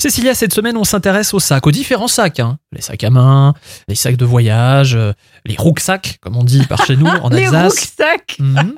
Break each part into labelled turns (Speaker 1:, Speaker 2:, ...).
Speaker 1: Cécilia, cette semaine, on s'intéresse aux sacs, aux différents sacs. hein. Les sacs à main, les sacs de voyage, euh, les rucksacks, comme on dit par chez nous en
Speaker 2: Les
Speaker 1: Alsace.
Speaker 2: rucksacks
Speaker 1: Mhm.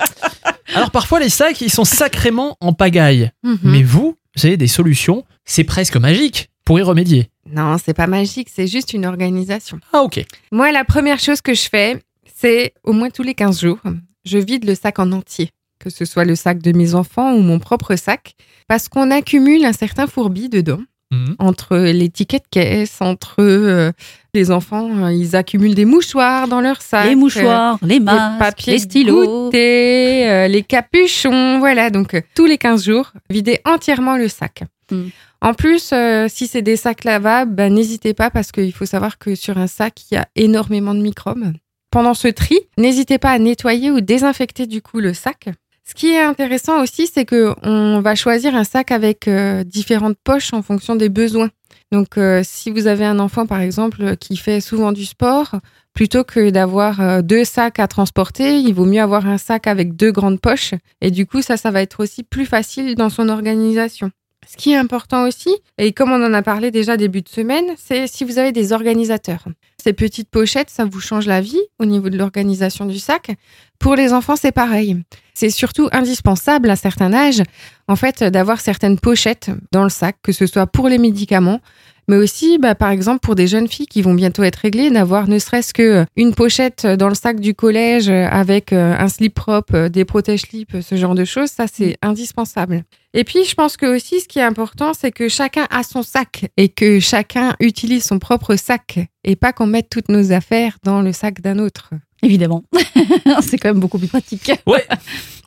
Speaker 1: Alors parfois, les sacs, ils sont sacrément en pagaille.
Speaker 2: Mhm.
Speaker 1: Mais vous, vous avez des solutions, c'est presque magique pour y remédier.
Speaker 2: Non, c'est pas magique, c'est juste une organisation.
Speaker 1: Ah ok.
Speaker 2: Moi, la première chose que je fais, c'est au moins tous les 15 jours, je vide le sac en entier, que ce soit le sac de mes enfants ou mon propre sac, parce qu'on accumule un certain fourbi dedans,
Speaker 1: Mhm.
Speaker 2: entre les tickets de caisse, entre euh, les enfants, euh, ils accumulent des mouchoirs dans leur sac.
Speaker 3: les mouchoirs, les
Speaker 2: euh,
Speaker 3: masques,
Speaker 2: les papiers
Speaker 3: les stylos.
Speaker 2: euh, les capuchons, voilà. Donc, euh, tous les 15 jours, videz entièrement le sac.
Speaker 3: Hmm.
Speaker 2: En plus, euh, si c'est des sacs lavables, bah, n'hésitez pas parce qu'il faut savoir que sur un sac, il y a énormément de microbes. Pendant ce tri, n'hésitez pas à nettoyer ou désinfecter du coup le sac. Ce qui est intéressant aussi, c'est que on va choisir un sac avec euh, différentes poches en fonction des besoins. Donc, euh, si vous avez un enfant, par exemple, qui fait souvent du sport, plutôt que d'avoir euh, deux sacs à transporter, il vaut mieux avoir un sac avec deux grandes poches. Et du coup, ça, ça va être aussi plus facile dans son organisation. Ce qui est important aussi, et comme on en a parlé déjà début de semaine, c'est si vous avez des organisateurs. Ces petites pochettes, ça vous change la vie au niveau de l'organisation du sac. Pour les enfants, c'est pareil. C'est surtout indispensable à certains âges, en fait, d'avoir certaines pochettes dans le sac, que ce soit pour les médicaments, mais aussi, bah, par exemple, pour des jeunes filles qui vont bientôt être réglées, d'avoir ne serait-ce que une pochette dans le sac du collège avec euh, un slip propre, euh, des protège-slips, ce genre de choses, ça c'est indispensable. Et puis, je pense que aussi, ce qui est important, c'est que chacun a son sac et que chacun utilise son propre sac et pas qu'on mette toutes nos affaires dans le sac d'un autre.
Speaker 3: Évidemment. c'est quand même beaucoup plus pratique.
Speaker 1: Ouais,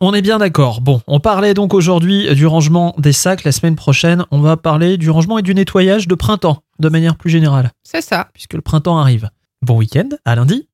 Speaker 1: on est bien d'accord. Bon, on parlait donc aujourd'hui du rangement des sacs. La semaine prochaine, on va parler du rangement et du nettoyage de printemps, de manière plus générale,
Speaker 2: C'est ça.
Speaker 1: puisque le printemps arrive. Bon week-end, à lundi.